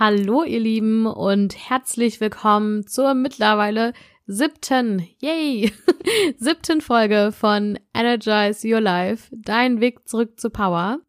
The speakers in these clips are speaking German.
Hallo ihr Lieben und herzlich willkommen zur mittlerweile siebten, yay, siebten Folge von Energize Your Life, dein Weg zurück zu Power.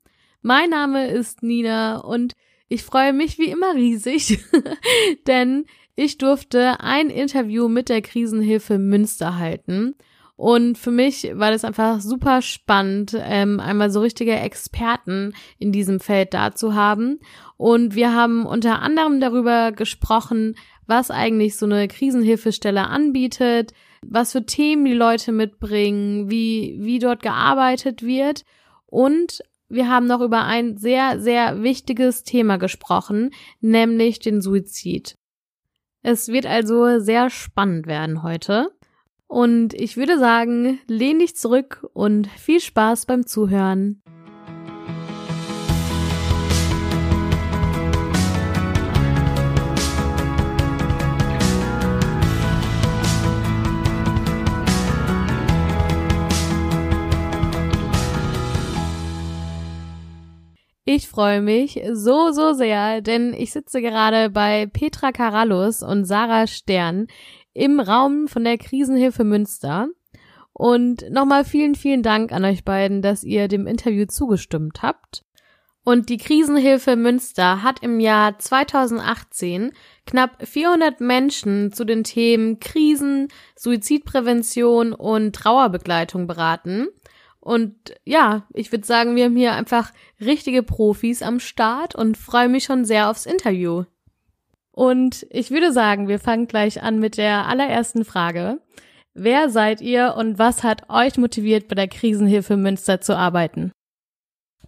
Mein Name ist Nina und ich freue mich wie immer riesig, denn ich durfte ein Interview mit der Krisenhilfe Münster halten. Und für mich war das einfach super spannend, ähm, einmal so richtige Experten in diesem Feld da zu haben. Und wir haben unter anderem darüber gesprochen, was eigentlich so eine Krisenhilfestelle anbietet, was für Themen die Leute mitbringen, wie, wie dort gearbeitet wird. Und wir haben noch über ein sehr, sehr wichtiges Thema gesprochen, nämlich den Suizid. Es wird also sehr spannend werden heute. Und ich würde sagen, lehn dich zurück und viel Spaß beim Zuhören. Ich freue mich so, so sehr, denn ich sitze gerade bei Petra Karallus und Sarah Stern im Raum von der Krisenhilfe Münster. Und nochmal vielen, vielen Dank an euch beiden, dass ihr dem Interview zugestimmt habt. Und die Krisenhilfe Münster hat im Jahr 2018 knapp 400 Menschen zu den Themen Krisen, Suizidprävention und Trauerbegleitung beraten. Und ja, ich würde sagen, wir haben hier einfach richtige Profis am Start und freue mich schon sehr aufs Interview. Und ich würde sagen, wir fangen gleich an mit der allerersten Frage. Wer seid ihr und was hat euch motiviert, bei der Krisenhilfe Münster zu arbeiten?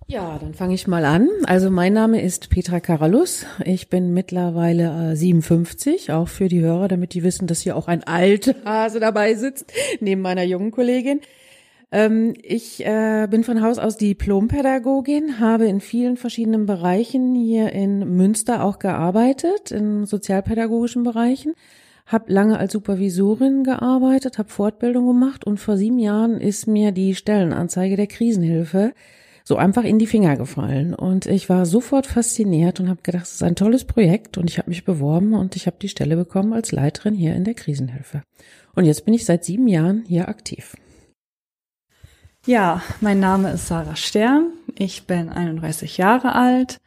Ja, dann fange ich mal an. Also mein Name ist Petra Karalus. Ich bin mittlerweile äh, 57, auch für die Hörer, damit die wissen, dass hier auch ein alter Hase dabei sitzt, neben meiner jungen Kollegin. Ähm, ich äh, bin von Haus aus Diplompädagogin, habe in vielen verschiedenen Bereichen hier in Münster auch gearbeitet, in sozialpädagogischen Bereichen, habe lange als Supervisorin gearbeitet, habe Fortbildung gemacht und vor sieben Jahren ist mir die Stellenanzeige der Krisenhilfe so einfach in die Finger gefallen. Und ich war sofort fasziniert und habe gedacht, es ist ein tolles Projekt und ich habe mich beworben und ich habe die Stelle bekommen als Leiterin hier in der Krisenhilfe. Und jetzt bin ich seit sieben Jahren hier aktiv. Ja, mein Name ist Sarah Stern. Ich bin 31 Jahre alt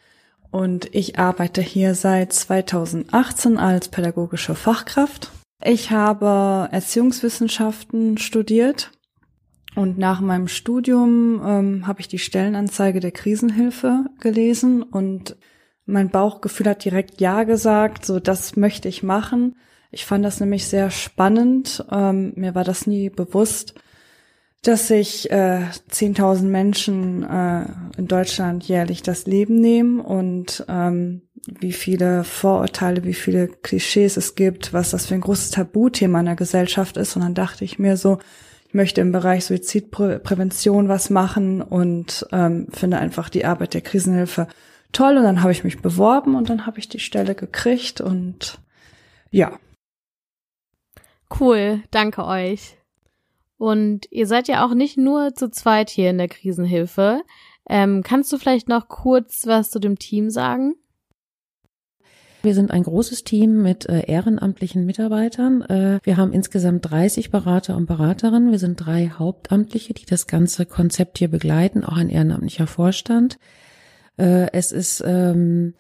und ich arbeite hier seit 2018 als pädagogische Fachkraft. Ich habe Erziehungswissenschaften studiert und nach meinem Studium ähm, habe ich die Stellenanzeige der Krisenhilfe gelesen und mein Bauchgefühl hat direkt Ja gesagt, so das möchte ich machen. Ich fand das nämlich sehr spannend. Ähm, mir war das nie bewusst, dass sich äh, 10.000 Menschen äh, in Deutschland jährlich das Leben nehmen und ähm, wie viele Vorurteile, wie viele Klischees es gibt, was das für ein großes Tabuthema in der Gesellschaft ist. Und dann dachte ich mir so, ich möchte im Bereich Suizidprävention was machen und ähm, finde einfach die Arbeit der Krisenhilfe toll. Und dann habe ich mich beworben und dann habe ich die Stelle gekriegt und ja. Cool, danke euch. Und ihr seid ja auch nicht nur zu zweit hier in der Krisenhilfe. Ähm, kannst du vielleicht noch kurz was zu dem Team sagen? Wir sind ein großes Team mit äh, ehrenamtlichen Mitarbeitern. Äh, wir haben insgesamt 30 Berater und Beraterinnen. Wir sind drei Hauptamtliche, die das ganze Konzept hier begleiten, auch ein ehrenamtlicher Vorstand. Äh, es ist ähm,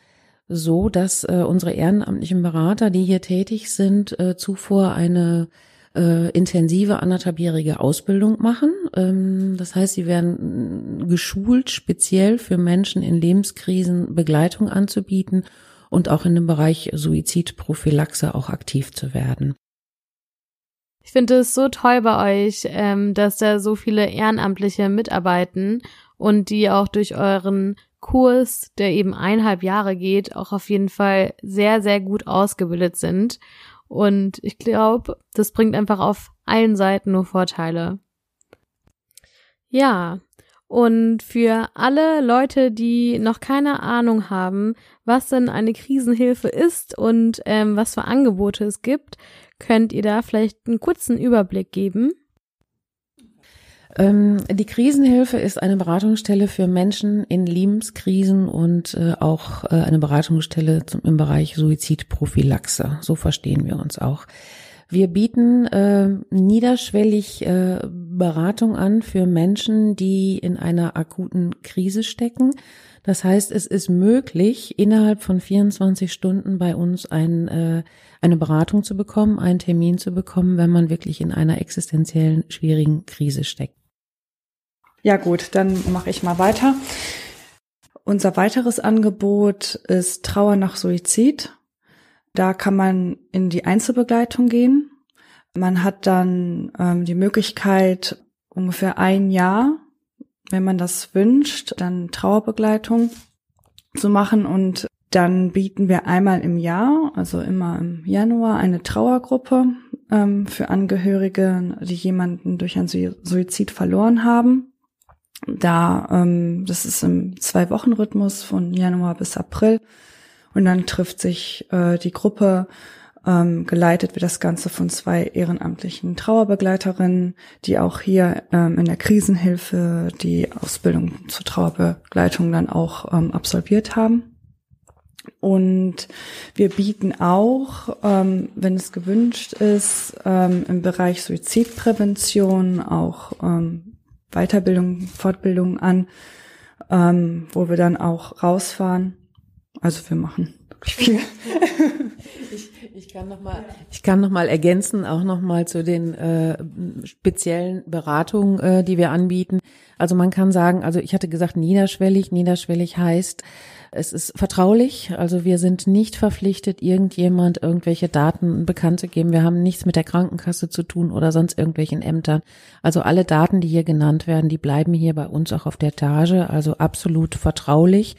so, dass äh, unsere ehrenamtlichen Berater, die hier tätig sind, äh, zuvor eine äh, intensive anderthalbjährige Ausbildung machen. Ähm, das heißt, sie werden geschult, speziell für Menschen in Lebenskrisen Begleitung anzubieten und auch in dem Bereich Suizidprophylaxe auch aktiv zu werden. Ich finde es so toll bei euch, ähm, dass da so viele Ehrenamtliche mitarbeiten und die auch durch euren Kurs, der eben eineinhalb Jahre geht, auch auf jeden Fall sehr, sehr gut ausgebildet sind. Und ich glaube, das bringt einfach auf allen Seiten nur Vorteile. Ja, und für alle Leute, die noch keine Ahnung haben, was denn eine Krisenhilfe ist und ähm, was für Angebote es gibt, könnt ihr da vielleicht einen kurzen Überblick geben? Ähm, die Krisenhilfe ist eine Beratungsstelle für Menschen in Lebenskrisen und äh, auch äh, eine Beratungsstelle zum, im Bereich Suizidprophylaxe. So verstehen wir uns auch. Wir bieten äh, niederschwellig äh, Beratung an für Menschen, die in einer akuten Krise stecken. Das heißt, es ist möglich, innerhalb von 24 Stunden bei uns ein, äh, eine Beratung zu bekommen, einen Termin zu bekommen, wenn man wirklich in einer existenziellen schwierigen Krise steckt. Ja gut, dann mache ich mal weiter. Unser weiteres Angebot ist Trauer nach Suizid. Da kann man in die Einzelbegleitung gehen. Man hat dann ähm, die Möglichkeit, ungefähr ein Jahr wenn man das wünscht, dann Trauerbegleitung zu machen und dann bieten wir einmal im Jahr, also immer im Januar, eine Trauergruppe ähm, für Angehörige, die jemanden durch einen Suizid verloren haben. Da, ähm, das ist im Zwei-Wochen-Rhythmus von Januar bis April. Und dann trifft sich äh, die Gruppe ähm, geleitet wird das Ganze von zwei ehrenamtlichen Trauerbegleiterinnen, die auch hier ähm, in der Krisenhilfe die Ausbildung zur Trauerbegleitung dann auch ähm, absolviert haben. Und wir bieten auch, ähm, wenn es gewünscht ist, ähm, im Bereich Suizidprävention auch ähm, Weiterbildung, Fortbildung an, ähm, wo wir dann auch rausfahren. Also wir machen wirklich viel. Ich kann noch mal, ich kann noch mal ergänzen, auch noch mal zu den äh, speziellen Beratungen, äh, die wir anbieten. Also man kann sagen, also ich hatte gesagt niederschwellig. Niederschwellig heißt, es ist vertraulich. Also wir sind nicht verpflichtet, irgendjemand irgendwelche Daten bekannt zu geben. Wir haben nichts mit der Krankenkasse zu tun oder sonst irgendwelchen Ämtern. Also alle Daten, die hier genannt werden, die bleiben hier bei uns auch auf der Etage. Also absolut vertraulich.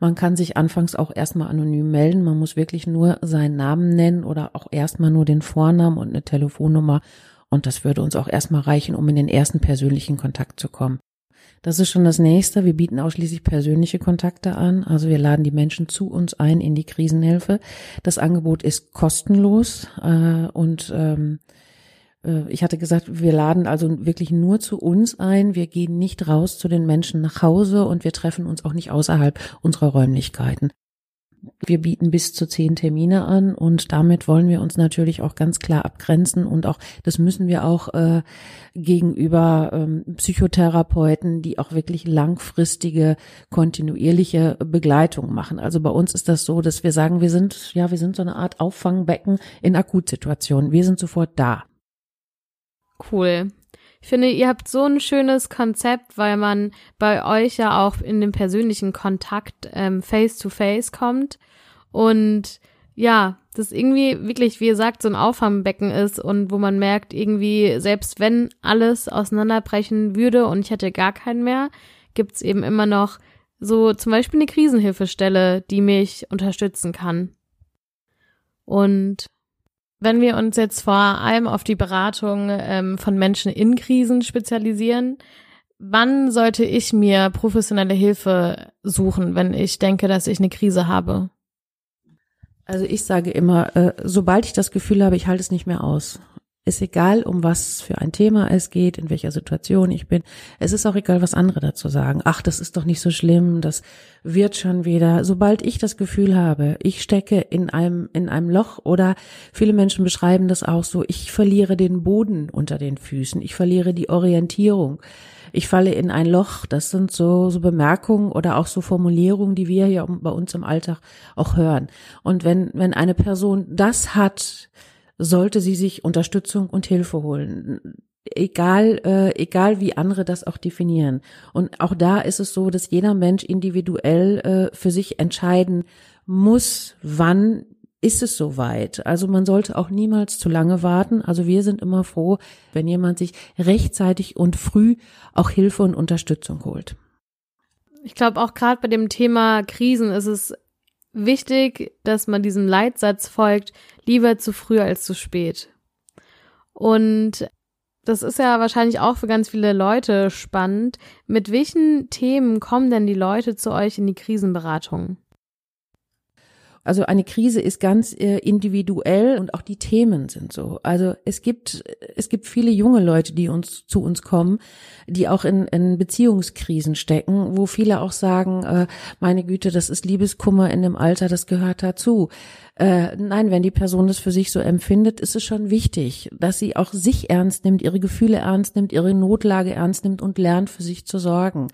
Man kann sich anfangs auch erstmal anonym melden. Man muss wirklich nur seinen Namen nennen oder auch erstmal nur den Vornamen und eine Telefonnummer. Und das würde uns auch erstmal reichen, um in den ersten persönlichen Kontakt zu kommen. Das ist schon das nächste. Wir bieten ausschließlich persönliche Kontakte an. Also wir laden die Menschen zu uns ein in die Krisenhilfe. Das Angebot ist kostenlos äh, und ähm, äh, ich hatte gesagt, wir laden also wirklich nur zu uns ein. Wir gehen nicht raus zu den Menschen nach Hause und wir treffen uns auch nicht außerhalb unserer Räumlichkeiten. Wir bieten bis zu zehn Termine an und damit wollen wir uns natürlich auch ganz klar abgrenzen und auch, das müssen wir auch äh, gegenüber ähm, Psychotherapeuten, die auch wirklich langfristige, kontinuierliche Begleitung machen. Also bei uns ist das so, dass wir sagen, wir sind, ja, wir sind so eine Art Auffangbecken in Akutsituationen. Wir sind sofort da. Cool. Ich finde, ihr habt so ein schönes Konzept, weil man bei euch ja auch in den persönlichen Kontakt ähm, face to face kommt und ja, das irgendwie wirklich, wie ihr sagt, so ein Auffangbecken ist und wo man merkt, irgendwie, selbst wenn alles auseinanderbrechen würde und ich hätte gar keinen mehr, gibt's eben immer noch so zum Beispiel eine Krisenhilfestelle, die mich unterstützen kann. Und wenn wir uns jetzt vor allem auf die Beratung ähm, von Menschen in Krisen spezialisieren, wann sollte ich mir professionelle Hilfe suchen, wenn ich denke, dass ich eine Krise habe? Also ich sage immer, äh, sobald ich das Gefühl habe, ich halte es nicht mehr aus, ist egal, um was für ein Thema es geht, in welcher Situation ich bin. Es ist auch egal, was andere dazu sagen. Ach, das ist doch nicht so schlimm, das wird schon wieder. Sobald ich das Gefühl habe, ich stecke in einem, in einem Loch oder viele Menschen beschreiben das auch so, ich verliere den Boden unter den Füßen, ich verliere die Orientierung. Ich falle in ein Loch. Das sind so, so Bemerkungen oder auch so Formulierungen, die wir ja bei uns im Alltag auch hören. Und wenn, wenn eine Person das hat, sollte sie sich Unterstützung und Hilfe holen. Egal, äh, egal wie andere das auch definieren. Und auch da ist es so, dass jeder Mensch individuell äh, für sich entscheiden muss, wann ist es soweit. Also man sollte auch niemals zu lange warten. Also wir sind immer froh, wenn jemand sich rechtzeitig und früh auch Hilfe und Unterstützung holt. Ich glaube auch gerade bei dem Thema Krisen ist es wichtig, dass man diesem Leitsatz folgt, lieber zu früh als zu spät. Und das ist ja wahrscheinlich auch für ganz viele Leute spannend. Mit welchen Themen kommen denn die Leute zu euch in die Krisenberatung? Also eine Krise ist ganz äh, individuell und auch die Themen sind so. Also es gibt es gibt viele junge Leute, die uns zu uns kommen, die auch in, in Beziehungskrisen stecken, wo viele auch sagen, äh, meine Güte, das ist Liebeskummer in dem Alter, das gehört dazu. Äh, nein, wenn die Person das für sich so empfindet, ist es schon wichtig, dass sie auch sich ernst nimmt, ihre Gefühle ernst nimmt, ihre Notlage ernst nimmt und lernt, für sich zu sorgen.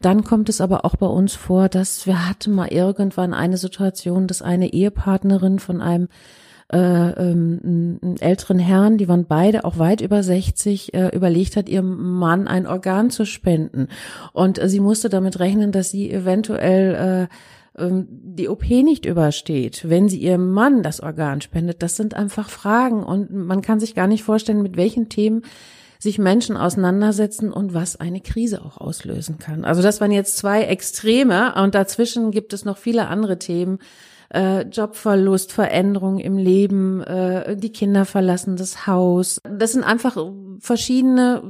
Dann kommt es aber auch bei uns vor, dass wir hatten mal irgendwann eine Situation, dass eine Ehepartnerin von einem äh, ähm, älteren Herrn, die waren beide auch weit über 60, äh, überlegt hat, ihrem Mann ein Organ zu spenden. Und äh, sie musste damit rechnen, dass sie eventuell äh, ähm, die OP nicht übersteht, wenn sie ihrem Mann das Organ spendet. Das sind einfach Fragen und man kann sich gar nicht vorstellen, mit welchen Themen sich Menschen auseinandersetzen und was eine Krise auch auslösen kann. Also das waren jetzt zwei Extreme und dazwischen gibt es noch viele andere Themen, äh, Jobverlust, Veränderung im Leben, äh, die Kinder verlassen das Haus. Das sind einfach verschiedene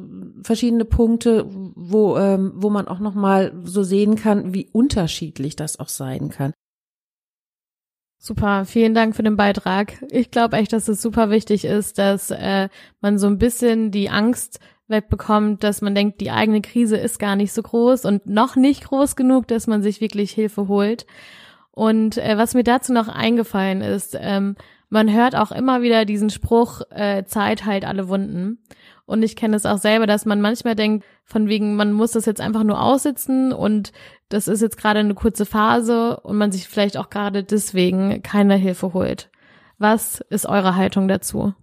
verschiedene Punkte, wo ähm, wo man auch noch mal so sehen kann, wie unterschiedlich das auch sein kann. Super, vielen Dank für den Beitrag. Ich glaube echt, dass es super wichtig ist, dass äh, man so ein bisschen die Angst wegbekommt, dass man denkt, die eigene Krise ist gar nicht so groß und noch nicht groß genug, dass man sich wirklich Hilfe holt. Und äh, was mir dazu noch eingefallen ist, ähm, man hört auch immer wieder diesen Spruch, äh, Zeit heilt alle Wunden. Und ich kenne es auch selber, dass man manchmal denkt, von wegen, man muss das jetzt einfach nur aussitzen und das ist jetzt gerade eine kurze Phase und man sich vielleicht auch gerade deswegen keine Hilfe holt. Was ist eure Haltung dazu?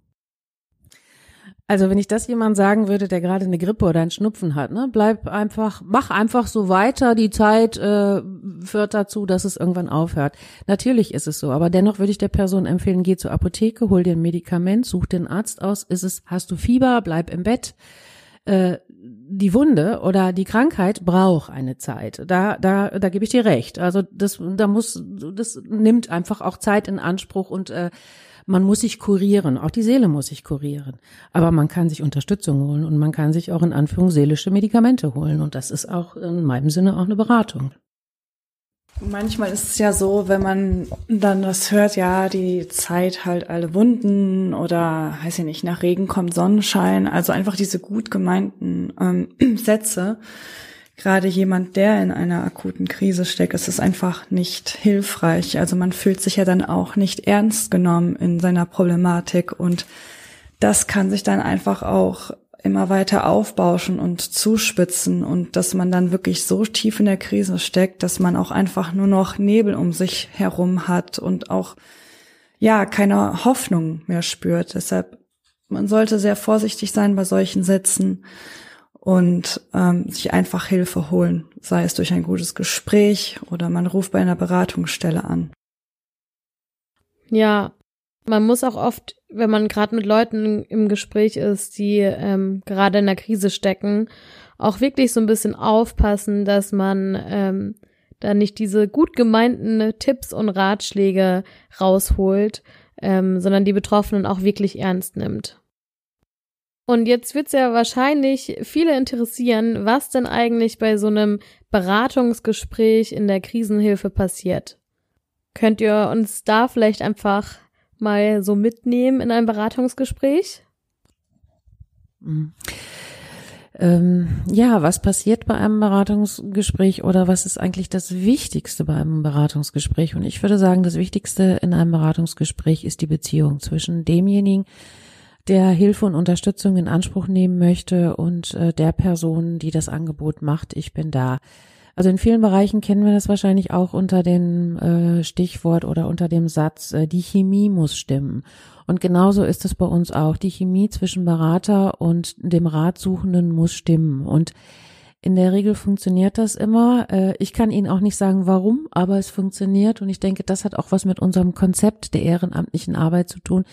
Also wenn ich das jemand sagen würde, der gerade eine Grippe oder einen Schnupfen hat, ne, bleib einfach, mach einfach so weiter. Die Zeit äh, führt dazu, dass es irgendwann aufhört. Natürlich ist es so, aber dennoch würde ich der Person empfehlen: Geh zur Apotheke, hol dir ein Medikament, such den Arzt aus. Ist es, hast du Fieber, bleib im Bett. Äh, die Wunde oder die Krankheit braucht eine Zeit. Da, da, da gebe ich dir recht. Also das, da muss, das nimmt einfach auch Zeit in Anspruch und äh, man muss sich kurieren, auch die Seele muss sich kurieren. Aber man kann sich Unterstützung holen und man kann sich auch in Anführung seelische Medikamente holen. Und das ist auch in meinem Sinne auch eine Beratung. Manchmal ist es ja so, wenn man dann das hört, ja, die Zeit halt alle Wunden oder, weiß ich nicht, nach Regen kommt Sonnenschein, also einfach diese gut gemeinten ähm, Sätze, gerade jemand, der in einer akuten Krise steckt, ist es einfach nicht hilfreich. Also man fühlt sich ja dann auch nicht ernst genommen in seiner Problematik und das kann sich dann einfach auch immer weiter aufbauschen und zuspitzen und dass man dann wirklich so tief in der Krise steckt, dass man auch einfach nur noch Nebel um sich herum hat und auch ja keine Hoffnung mehr spürt. Deshalb man sollte sehr vorsichtig sein bei solchen Sätzen und ähm, sich einfach Hilfe holen, sei es durch ein gutes Gespräch oder man ruft bei einer Beratungsstelle an. Ja, man muss auch oft, wenn man gerade mit Leuten im Gespräch ist, die ähm, gerade in der Krise stecken, auch wirklich so ein bisschen aufpassen, dass man ähm, da nicht diese gut gemeinten Tipps und Ratschläge rausholt, ähm, sondern die Betroffenen auch wirklich ernst nimmt. Und jetzt wird's ja wahrscheinlich viele interessieren, was denn eigentlich bei so einem Beratungsgespräch in der Krisenhilfe passiert. Könnt ihr uns da vielleicht einfach mal so mitnehmen in ein Beratungsgespräch? Mhm. Ähm, ja, was passiert bei einem Beratungsgespräch oder was ist eigentlich das Wichtigste bei einem Beratungsgespräch? Und ich würde sagen, das Wichtigste in einem Beratungsgespräch ist die Beziehung zwischen demjenigen, der Hilfe und Unterstützung in Anspruch nehmen möchte und äh, der Person, die das Angebot macht, ich bin da. Also in vielen Bereichen kennen wir das wahrscheinlich auch unter dem äh, Stichwort oder unter dem Satz, äh, die Chemie muss stimmen. Und genauso ist es bei uns auch. Die Chemie zwischen Berater und dem Ratsuchenden muss stimmen. Und in der Regel funktioniert das immer. Äh, ich kann Ihnen auch nicht sagen, warum, aber es funktioniert. Und ich denke, das hat auch was mit unserem Konzept der ehrenamtlichen Arbeit zu tun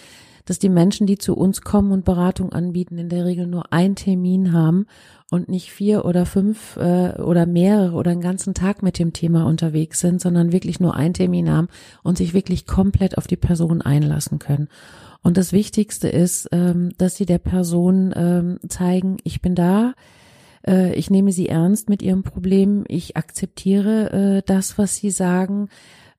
dass die Menschen, die zu uns kommen und Beratung anbieten, in der Regel nur einen Termin haben und nicht vier oder fünf äh, oder mehrere oder einen ganzen Tag mit dem Thema unterwegs sind, sondern wirklich nur einen Termin haben und sich wirklich komplett auf die Person einlassen können. Und das Wichtigste ist, ähm, dass sie der Person ähm, zeigen, ich bin da, äh, ich nehme sie ernst mit ihrem Problem, ich akzeptiere äh, das, was sie sagen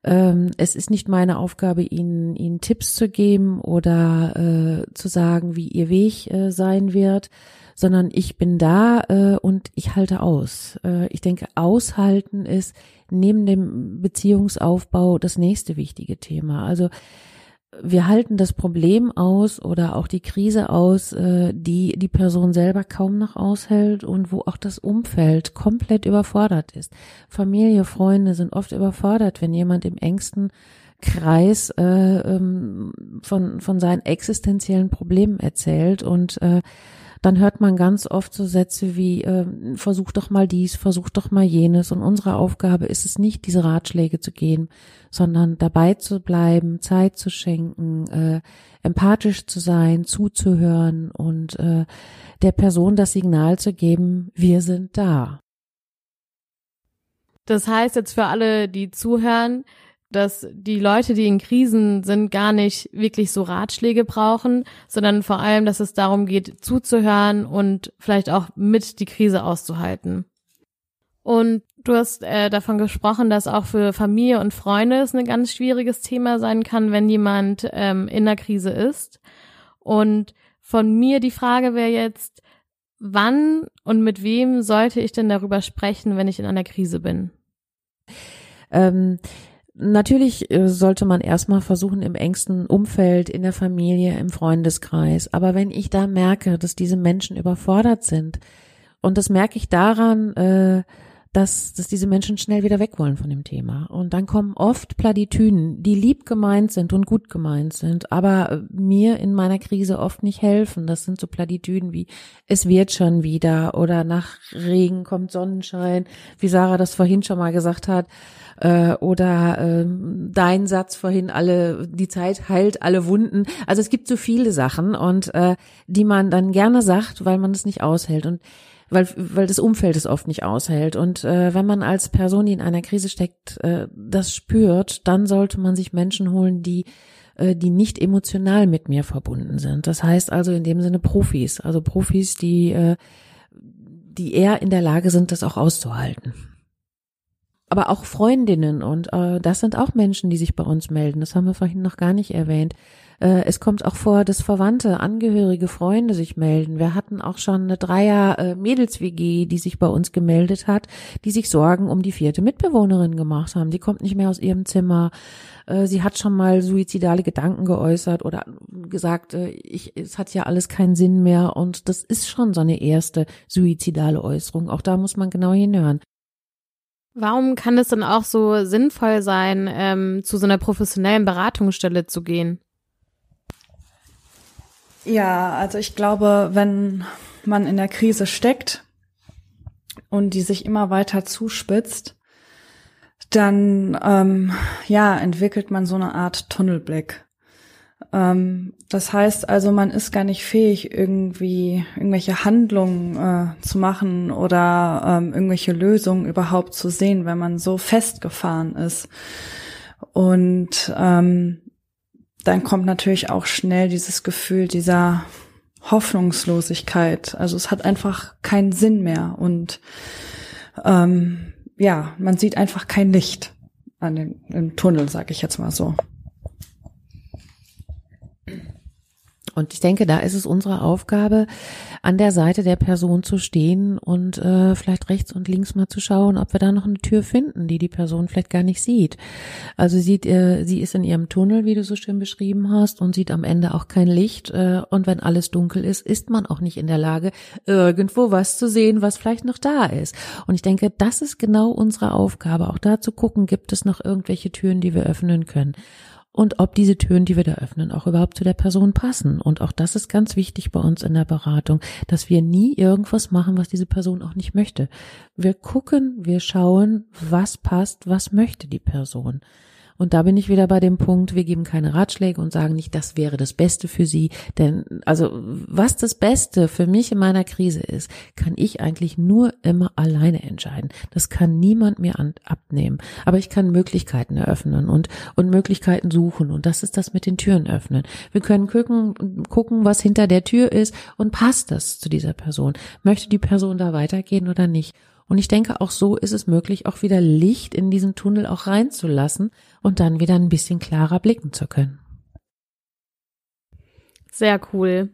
ähm, es ist nicht meine Aufgabe, ihnen, ihnen Tipps zu geben oder äh, zu sagen, wie ihr Weg äh, sein wird, sondern ich bin da äh, und ich halte aus. Äh, ich denke, aushalten ist neben dem Beziehungsaufbau das nächste wichtige Thema. Also wir halten das Problem aus oder auch die Krise aus, äh, die die Person selber kaum noch aushält und wo auch das Umfeld komplett überfordert ist. Familie, Freunde sind oft überfordert, wenn jemand im engsten Kreis äh, ähm, von, von seinen existenziellen Problemen erzählt und äh, dann hört man ganz oft so Sätze wie, äh, versuch doch mal dies, versuch doch mal jenes. Und unsere Aufgabe ist es nicht, diese Ratschläge zu gehen, sondern dabei zu bleiben, Zeit zu schenken, äh, empathisch zu sein, zuzuhören und äh, der Person das Signal zu geben, wir sind da. Das heißt jetzt für alle, die zuhören, dass die Leute, die in Krisen sind, gar nicht wirklich so Ratschläge brauchen, sondern vor allem, dass es darum geht, zuzuhören und vielleicht auch mit die Krise auszuhalten. Und du hast äh, davon gesprochen, dass auch für Familie und Freunde es ein ganz schwieriges Thema sein kann, wenn jemand ähm, in der Krise ist. Und von mir die Frage wäre jetzt, wann und mit wem sollte ich denn darüber sprechen, wenn ich in einer Krise bin? Ähm Natürlich äh, sollte man erstmal versuchen, im engsten Umfeld, in der Familie, im Freundeskreis. Aber wenn ich da merke, dass diese Menschen überfordert sind, und das merke ich daran, äh, dass, dass diese Menschen schnell wieder weg wollen von dem Thema. Und dann kommen oft Platitüden, die lieb gemeint sind und gut gemeint sind, aber mir in meiner Krise oft nicht helfen. Das sind so Platitüden wie, es wird schon wieder oder nach Regen kommt Sonnenschein, wie Sarah das vorhin schon mal gesagt hat äh, oder äh, dein Satz vorhin, alle die Zeit heilt alle Wunden. Also es gibt so viele Sachen und äh, die man dann gerne sagt, weil man es nicht aushält und weil weil das Umfeld es oft nicht aushält und äh, wenn man als Person, die in einer Krise steckt, äh, das spürt, dann sollte man sich Menschen holen, die äh, die nicht emotional mit mir verbunden sind. Das heißt also in dem Sinne Profis, also Profis, die äh, die eher in der Lage sind, das auch auszuhalten aber auch Freundinnen und äh, das sind auch Menschen, die sich bei uns melden. Das haben wir vorhin noch gar nicht erwähnt. Äh, es kommt auch vor, dass Verwandte, Angehörige, Freunde sich melden. Wir hatten auch schon eine Dreier äh, die sich bei uns gemeldet hat, die sich Sorgen um die vierte Mitbewohnerin gemacht haben. Die kommt nicht mehr aus ihrem Zimmer. Äh, sie hat schon mal suizidale Gedanken geäußert oder gesagt, ich, es hat ja alles keinen Sinn mehr. Und das ist schon so eine erste suizidale Äußerung. Auch da muss man genau hinhören. Warum kann es dann auch so sinnvoll sein, ähm, zu so einer professionellen Beratungsstelle zu gehen? Ja, also ich glaube, wenn man in der Krise steckt und die sich immer weiter zuspitzt, dann ähm, ja entwickelt man so eine Art Tunnelblick. Ähm, das heißt also, man ist gar nicht fähig, irgendwie irgendwelche Handlungen äh, zu machen oder ähm, irgendwelche Lösungen überhaupt zu sehen, wenn man so festgefahren ist. Und ähm, dann kommt natürlich auch schnell dieses Gefühl dieser Hoffnungslosigkeit. Also es hat einfach keinen Sinn mehr und ähm, ja, man sieht einfach kein Licht an dem, im Tunnel, sag ich jetzt mal so. Und ich denke, da ist es unsere Aufgabe, an der Seite der Person zu stehen und äh, vielleicht rechts und links mal zu schauen, ob wir da noch eine Tür finden, die die Person vielleicht gar nicht sieht. Also sieht, äh, sie ist in ihrem Tunnel, wie du so schön beschrieben hast, und sieht am Ende auch kein Licht. Äh, und wenn alles dunkel ist, ist man auch nicht in der Lage, irgendwo was zu sehen, was vielleicht noch da ist. Und ich denke, das ist genau unsere Aufgabe, auch da zu gucken, gibt es noch irgendwelche Türen, die wir öffnen können und ob diese Türen, die wir da öffnen, auch überhaupt zu der Person passen. Und auch das ist ganz wichtig bei uns in der Beratung, dass wir nie irgendwas machen, was diese Person auch nicht möchte. Wir gucken, wir schauen, was passt, was möchte die Person. Und da bin ich wieder bei dem Punkt, wir geben keine Ratschläge und sagen nicht, das wäre das Beste für Sie. Denn, also, was das Beste für mich in meiner Krise ist, kann ich eigentlich nur immer alleine entscheiden. Das kann niemand mir an, abnehmen. Aber ich kann Möglichkeiten eröffnen und, und Möglichkeiten suchen. Und das ist das mit den Türen öffnen. Wir können gucken, gucken, was hinter der Tür ist und passt das zu dieser Person. Möchte die Person da weitergehen oder nicht? Und ich denke, auch so ist es möglich, auch wieder Licht in diesen Tunnel auch reinzulassen und dann wieder ein bisschen klarer blicken zu können. Sehr cool.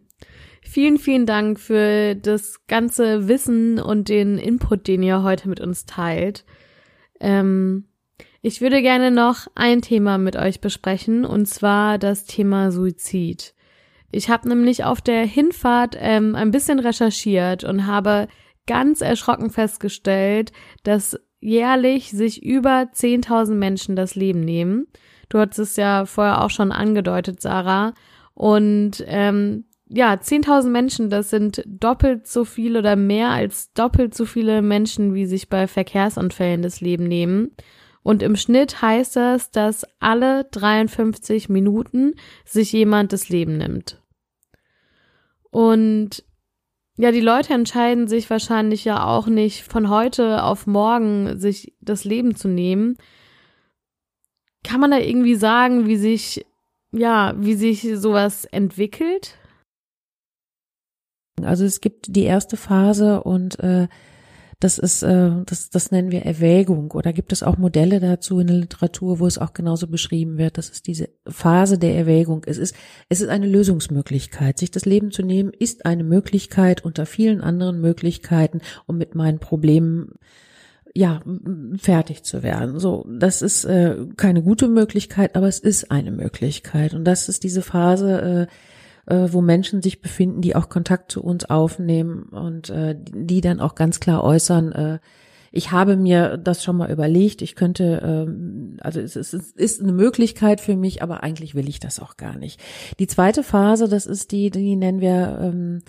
Vielen, vielen Dank für das ganze Wissen und den Input, den ihr heute mit uns teilt. Ähm, ich würde gerne noch ein Thema mit euch besprechen, und zwar das Thema Suizid. Ich habe nämlich auf der Hinfahrt ähm, ein bisschen recherchiert und habe ganz erschrocken festgestellt, dass jährlich sich über 10.000 Menschen das Leben nehmen. Du hattest es ja vorher auch schon angedeutet, Sarah. Und ähm, ja, 10.000 Menschen, das sind doppelt so viel oder mehr als doppelt so viele Menschen, wie sich bei Verkehrsunfällen das Leben nehmen. Und im Schnitt heißt das, dass alle 53 Minuten sich jemand das Leben nimmt. Und ja, die Leute entscheiden sich wahrscheinlich ja auch nicht von heute auf morgen sich das Leben zu nehmen. Kann man da irgendwie sagen, wie sich, ja, wie sich sowas entwickelt? Also es gibt die erste Phase und äh, das ist, äh, das, das nennen wir Erwägung. Oder gibt es auch Modelle dazu in der Literatur, wo es auch genauso beschrieben wird? Das ist diese Phase der Erwägung. Es ist, es ist eine Lösungsmöglichkeit. Sich das Leben zu nehmen, ist eine Möglichkeit unter vielen anderen Möglichkeiten, um mit meinen Problemen ja, fertig zu werden. So, das ist äh, keine gute Möglichkeit, aber es ist eine Möglichkeit. Und das ist diese Phase, äh, äh, wo Menschen sich befinden, die auch Kontakt zu uns aufnehmen und äh, die dann auch ganz klar äußern, äh, ich habe mir das schon mal überlegt, ich könnte, ähm, also es ist, es ist eine Möglichkeit für mich, aber eigentlich will ich das auch gar nicht. Die zweite Phase, das ist die, die nennen wir ähm,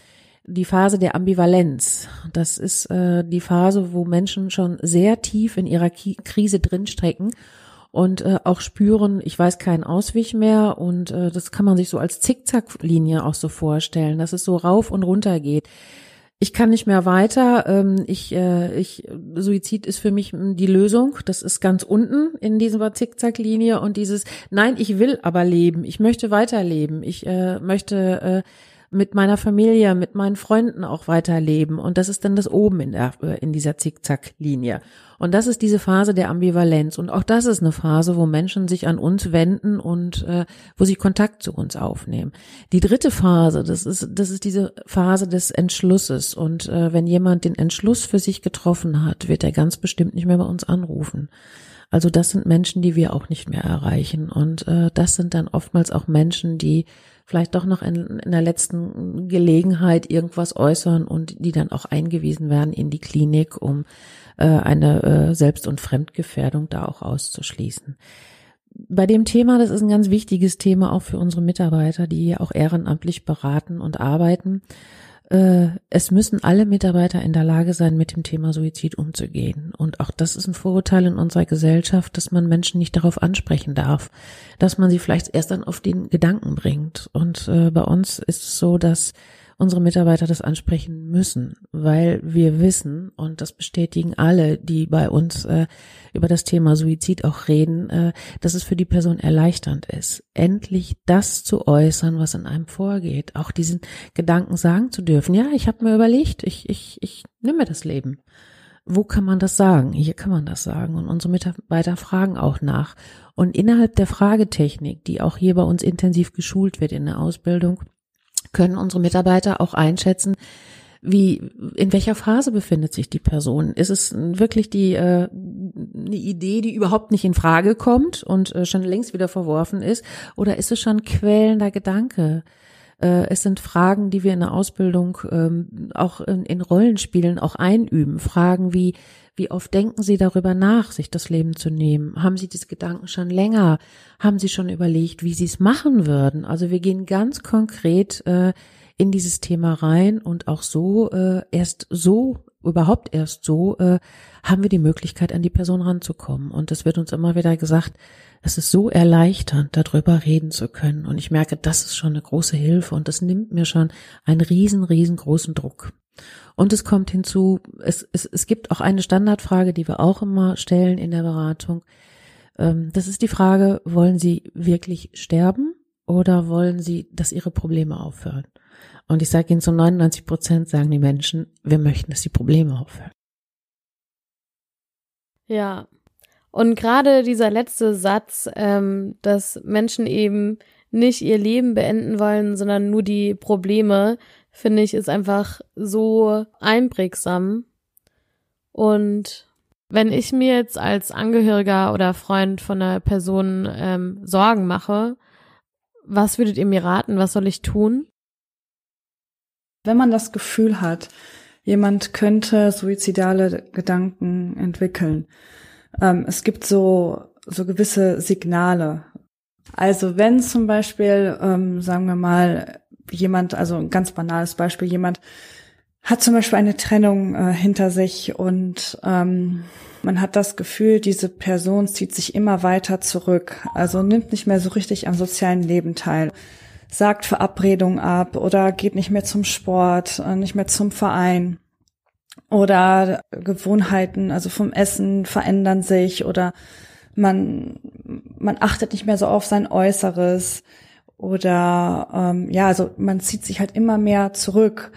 die Phase der Ambivalenz. Das ist äh, die Phase, wo Menschen schon sehr tief in ihrer Ki Krise drinstecken und äh, auch spüren, ich weiß keinen Ausweg mehr und äh, das kann man sich so als Zickzacklinie auch so vorstellen, dass es so rauf und runter geht. Ich kann nicht mehr weiter. Ähm, ich, äh, ich, Suizid ist für mich die Lösung. Das ist ganz unten in dieser Zickzacklinie und dieses Nein, ich will aber leben. Ich möchte weiterleben. Ich äh, möchte äh, mit meiner Familie, mit meinen Freunden auch weiterleben. Und das ist dann das oben in, der, äh, in dieser Zickzacklinie. Und das ist diese Phase der Ambivalenz. Und auch das ist eine Phase, wo Menschen sich an uns wenden und äh, wo sie Kontakt zu uns aufnehmen. Die dritte Phase, das ist, das ist diese Phase des Entschlusses. Und äh, wenn jemand den Entschluss für sich getroffen hat, wird er ganz bestimmt nicht mehr bei uns anrufen. Also das sind Menschen, die wir auch nicht mehr erreichen. Und äh, das sind dann oftmals auch Menschen, die vielleicht doch noch in, in der letzten Gelegenheit irgendwas äußern und die dann auch eingewiesen werden in die Klinik, um äh, eine äh, Selbst- und Fremdgefährdung da auch auszuschließen. Bei dem Thema, das ist ein ganz wichtiges Thema auch für unsere Mitarbeiter, die auch ehrenamtlich beraten und arbeiten äh, es müssen alle Mitarbeiter in der Lage sein, mit dem Thema Suizid umzugehen. Und auch das ist ein Vorurteil in unserer Gesellschaft, dass man Menschen nicht darauf ansprechen darf, dass man sie vielleicht erst dann auf den Gedanken bringt. Und äh, bei uns ist es so, dass unsere Mitarbeiter das ansprechen müssen, weil wir wissen, und das bestätigen alle, die bei uns äh, über das Thema Suizid auch reden, äh, dass es für die Person erleichternd ist, endlich das zu äußern, was in einem vorgeht, auch diesen Gedanken sagen zu dürfen. Ja, ich habe mir überlegt, ich, ich, ich nehme mir das Leben. Wo kann man das sagen? Hier kann man das sagen. Und unsere Mitarbeiter fragen auch nach. Und innerhalb der Fragetechnik, die auch hier bei uns intensiv geschult wird in der Ausbildung, können unsere Mitarbeiter auch einschätzen, wie in welcher Phase befindet sich die Person? Ist es wirklich die äh, eine Idee, die überhaupt nicht in Frage kommt und äh, schon längst wieder verworfen ist, oder ist es schon quälender Gedanke? Äh, es sind Fragen, die wir in der Ausbildung ähm, auch in, Rollenspielen auch einüben. Fragen wie wie oft denken Sie darüber nach, sich das Leben zu nehmen? Haben Sie diese Gedanken schon länger? Haben Sie schon überlegt, wie Sie es machen würden? Also wir gehen ganz konkret äh, in dieses Thema rein und auch so, äh, erst so, überhaupt erst so, äh, haben wir die Möglichkeit, an die Person ranzukommen. Und es wird uns immer wieder gesagt, es ist so erleichternd, darüber reden zu können. Und ich merke, das ist schon eine große Hilfe und das nimmt mir schon einen riesen, riesengroßen Druck. Und es kommt hinzu, es, es, es gibt auch eine Standardfrage, die wir auch immer stellen in der Beratung. Ähm, das ist die Frage, wollen Sie wirklich sterben oder wollen Sie, dass Ihre Probleme aufhören? Und ich sage Ihnen, zu 99 Prozent sagen die Menschen, wir möchten, dass die Probleme aufhören. Ja. Und gerade dieser letzte Satz, ähm, dass Menschen eben nicht ihr Leben beenden wollen, sondern nur die Probleme, finde ich, ist einfach so einprägsam. Und wenn ich mir jetzt als Angehöriger oder Freund von einer Person ähm, Sorgen mache, was würdet ihr mir raten? Was soll ich tun? Wenn man das Gefühl hat, jemand könnte suizidale Gedanken entwickeln, ähm, es gibt so, so gewisse Signale. Also wenn zum Beispiel, ähm, sagen wir mal, jemand, also ein ganz banales Beispiel, jemand hat zum Beispiel eine Trennung äh, hinter sich und ähm, man hat das Gefühl, diese Person zieht sich immer weiter zurück, also nimmt nicht mehr so richtig am sozialen Leben teil, sagt Verabredungen ab oder geht nicht mehr zum Sport, äh, nicht mehr zum Verein. Oder Gewohnheiten, also vom Essen verändern sich oder man man achtet nicht mehr so auf sein Äußeres oder ähm, ja, also man zieht sich halt immer mehr zurück.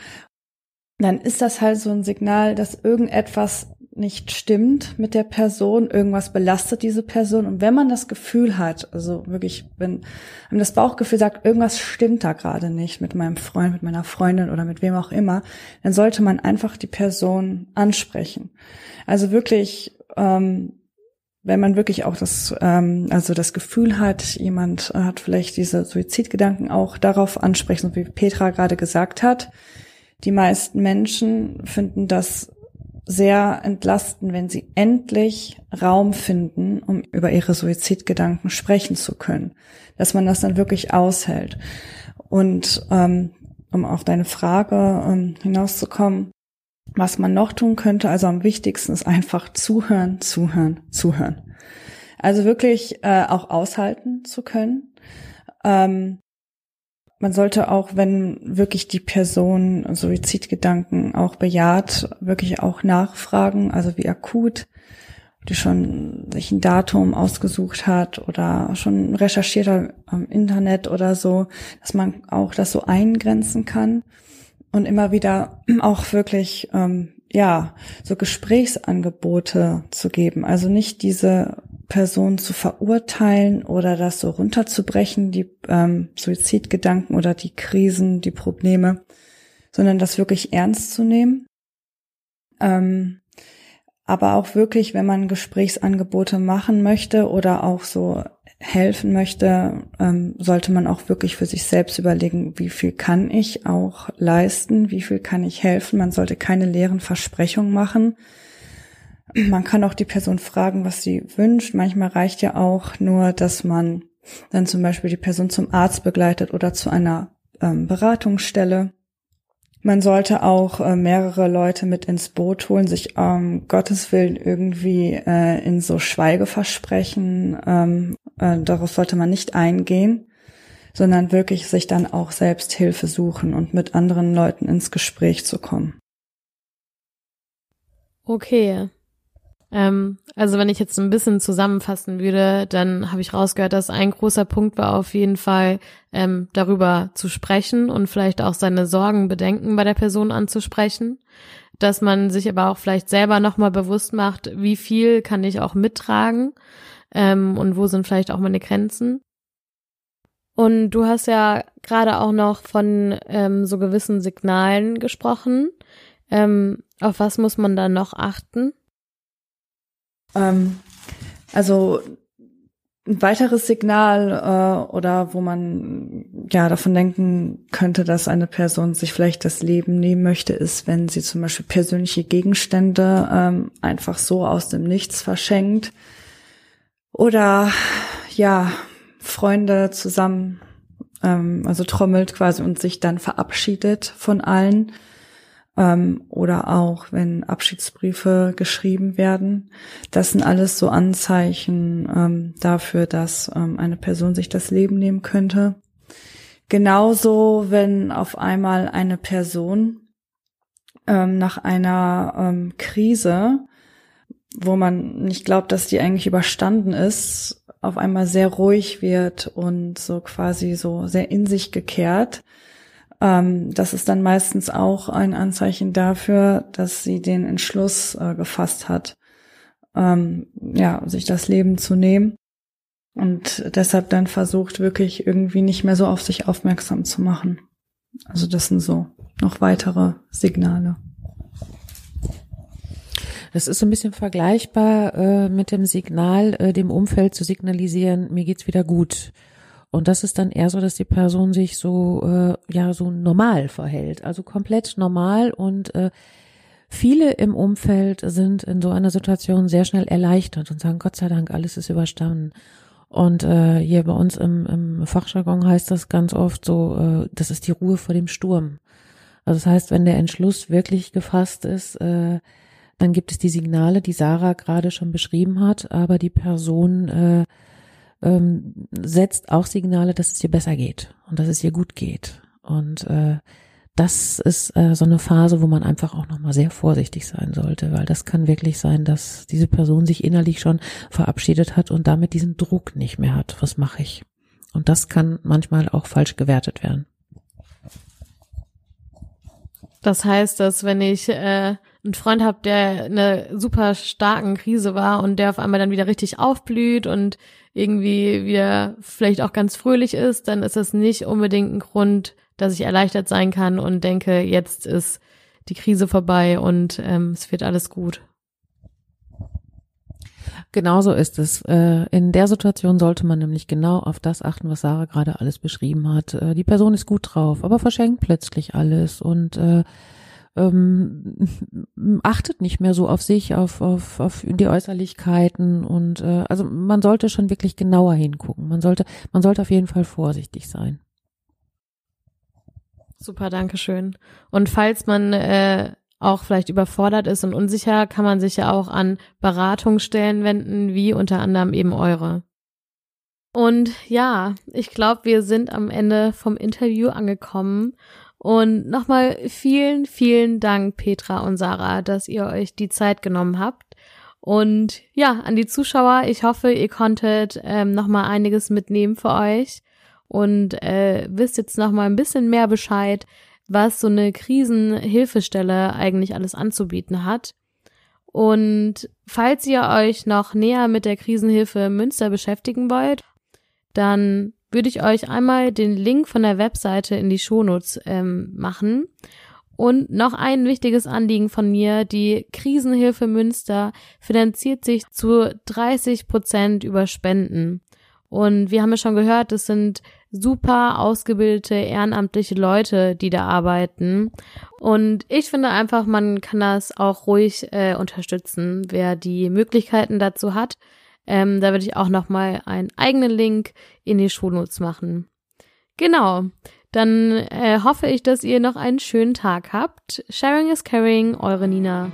Dann ist das halt so ein Signal, dass irgendetwas nicht stimmt mit der Person, irgendwas belastet diese Person. Und wenn man das Gefühl hat, also wirklich, wenn einem das Bauchgefühl sagt, irgendwas stimmt da gerade nicht mit meinem Freund, mit meiner Freundin oder mit wem auch immer, dann sollte man einfach die Person ansprechen. Also wirklich, ähm, wenn man wirklich auch das, ähm, also das Gefühl hat, jemand hat vielleicht diese Suizidgedanken auch darauf ansprechen, so wie Petra gerade gesagt hat, die meisten Menschen finden das sehr entlastend, wenn sie endlich Raum finden, um über ihre Suizidgedanken sprechen zu können, dass man das dann wirklich aushält. Und ähm, um auf deine Frage ähm, hinauszukommen, was man noch tun könnte, also am wichtigsten ist einfach zuhören, zuhören, zuhören. Also wirklich äh, auch aushalten zu können. Ähm, man sollte auch, wenn wirklich die Person Suizidgedanken auch bejaht, wirklich auch nachfragen, also wie akut, die schon sich ein Datum ausgesucht hat oder schon recherchiert hat am Internet oder so, dass man auch das so eingrenzen kann und immer wieder auch wirklich ähm, ja so Gesprächsangebote zu geben. Also nicht diese Person zu verurteilen oder das so runterzubrechen, die ähm, Suizidgedanken oder die Krisen, die Probleme, sondern das wirklich ernst zu nehmen. Ähm, aber auch wirklich, wenn man Gesprächsangebote machen möchte oder auch so helfen möchte, ähm, sollte man auch wirklich für sich selbst überlegen, wie viel kann ich auch leisten, wie viel kann ich helfen. Man sollte keine leeren Versprechungen machen, man kann auch die Person fragen, was sie wünscht. Manchmal reicht ja auch nur, dass man dann zum Beispiel die Person zum Arzt begleitet oder zu einer ähm, Beratungsstelle. Man sollte auch äh, mehrere Leute mit ins Boot holen, sich ähm, Gottes Willen irgendwie äh, in so Schweigeversprechen, ähm, äh, darauf sollte man nicht eingehen, sondern wirklich sich dann auch selbst Hilfe suchen und mit anderen Leuten ins Gespräch zu kommen. Okay, ähm, also wenn ich jetzt ein bisschen zusammenfassen würde, dann habe ich rausgehört, dass ein großer Punkt war auf jeden Fall ähm, darüber zu sprechen und vielleicht auch seine Sorgen, Bedenken bei der Person anzusprechen, dass man sich aber auch vielleicht selber nochmal bewusst macht, wie viel kann ich auch mittragen ähm, und wo sind vielleicht auch meine Grenzen. Und du hast ja gerade auch noch von ähm, so gewissen Signalen gesprochen. Ähm, auf was muss man da noch achten? Ähm, also ein weiteres Signal äh, oder wo man ja davon denken könnte, dass eine Person sich vielleicht das Leben nehmen möchte, ist, wenn sie zum Beispiel persönliche Gegenstände ähm, einfach so aus dem Nichts verschenkt. Oder ja Freunde zusammen ähm, also trommelt quasi und sich dann verabschiedet von allen ähm, oder auch wenn Abschiedsbriefe geschrieben werden. Das sind alles so Anzeichen ähm, dafür, dass ähm, eine Person sich das Leben nehmen könnte. Genauso, wenn auf einmal eine Person ähm, nach einer ähm, Krise, wo man nicht glaubt, dass die eigentlich überstanden ist, auf einmal sehr ruhig wird und so quasi so sehr in sich gekehrt ähm, das ist dann meistens auch ein Anzeichen dafür, dass sie den Entschluss äh, gefasst hat, ähm, ja, sich das Leben zu nehmen. Und deshalb dann versucht, wirklich irgendwie nicht mehr so auf sich aufmerksam zu machen. Also das sind so noch weitere Signale. Das ist so ein bisschen vergleichbar äh, mit dem Signal, äh, dem Umfeld zu signalisieren, mir geht's wieder gut. Und das ist dann eher so, dass die Person sich so, äh, ja, so normal verhält. Also komplett normal und äh, viele im Umfeld sind in so einer Situation sehr schnell erleichtert und sagen, Gott sei Dank, alles ist überstanden. Und äh, hier bei uns im, im Fachjargon heißt das ganz oft so, äh, das ist die Ruhe vor dem Sturm. Also das heißt, wenn der Entschluss wirklich gefasst ist, äh, dann gibt es die Signale, die Sarah gerade schon beschrieben hat, aber die Person äh, ähm, setzt auch Signale, dass es ihr besser geht und dass es ihr gut geht. Und äh, das ist äh, so eine Phase, wo man einfach auch nochmal sehr vorsichtig sein sollte, weil das kann wirklich sein, dass diese Person sich innerlich schon verabschiedet hat und damit diesen Druck nicht mehr hat. Was mache ich? Und das kann manchmal auch falsch gewertet werden. Das heißt, dass wenn ich äh, einen Freund habe, der in einer super starken Krise war und der auf einmal dann wieder richtig aufblüht und irgendwie wieder vielleicht auch ganz fröhlich ist, dann ist das nicht unbedingt ein Grund, dass ich erleichtert sein kann und denke, jetzt ist die Krise vorbei und ähm, es wird alles gut. Genauso ist es. Äh, in der Situation sollte man nämlich genau auf das achten, was Sarah gerade alles beschrieben hat. Äh, die Person ist gut drauf, aber verschenkt plötzlich alles und äh, ähm, achtet nicht mehr so auf sich, auf, auf, auf die Äußerlichkeiten und äh, also man sollte schon wirklich genauer hingucken. Man sollte, man sollte auf jeden Fall vorsichtig sein. Super, danke schön. Und falls man äh, auch vielleicht überfordert ist und unsicher, kann man sich ja auch an Beratungsstellen wenden, wie unter anderem eben eure. Und ja, ich glaube, wir sind am Ende vom Interview angekommen und nochmal vielen, vielen Dank, Petra und Sarah, dass ihr euch die Zeit genommen habt. Und ja, an die Zuschauer, ich hoffe, ihr konntet ähm, nochmal einiges mitnehmen für euch und äh, wisst jetzt nochmal ein bisschen mehr Bescheid, was so eine Krisenhilfestelle eigentlich alles anzubieten hat. Und falls ihr euch noch näher mit der Krisenhilfe Münster beschäftigen wollt, dann würde ich euch einmal den Link von der Webseite in die Shownotes ähm, machen. Und noch ein wichtiges Anliegen von mir, die Krisenhilfe Münster finanziert sich zu 30 Prozent über Spenden. Und wir haben ja schon gehört, es sind super ausgebildete ehrenamtliche Leute, die da arbeiten. Und ich finde einfach, man kann das auch ruhig äh, unterstützen, wer die Möglichkeiten dazu hat. Ähm, da würde ich auch nochmal einen eigenen Link in die Shownotes machen. Genau. Dann äh, hoffe ich, dass ihr noch einen schönen Tag habt. Sharing is caring, eure Nina.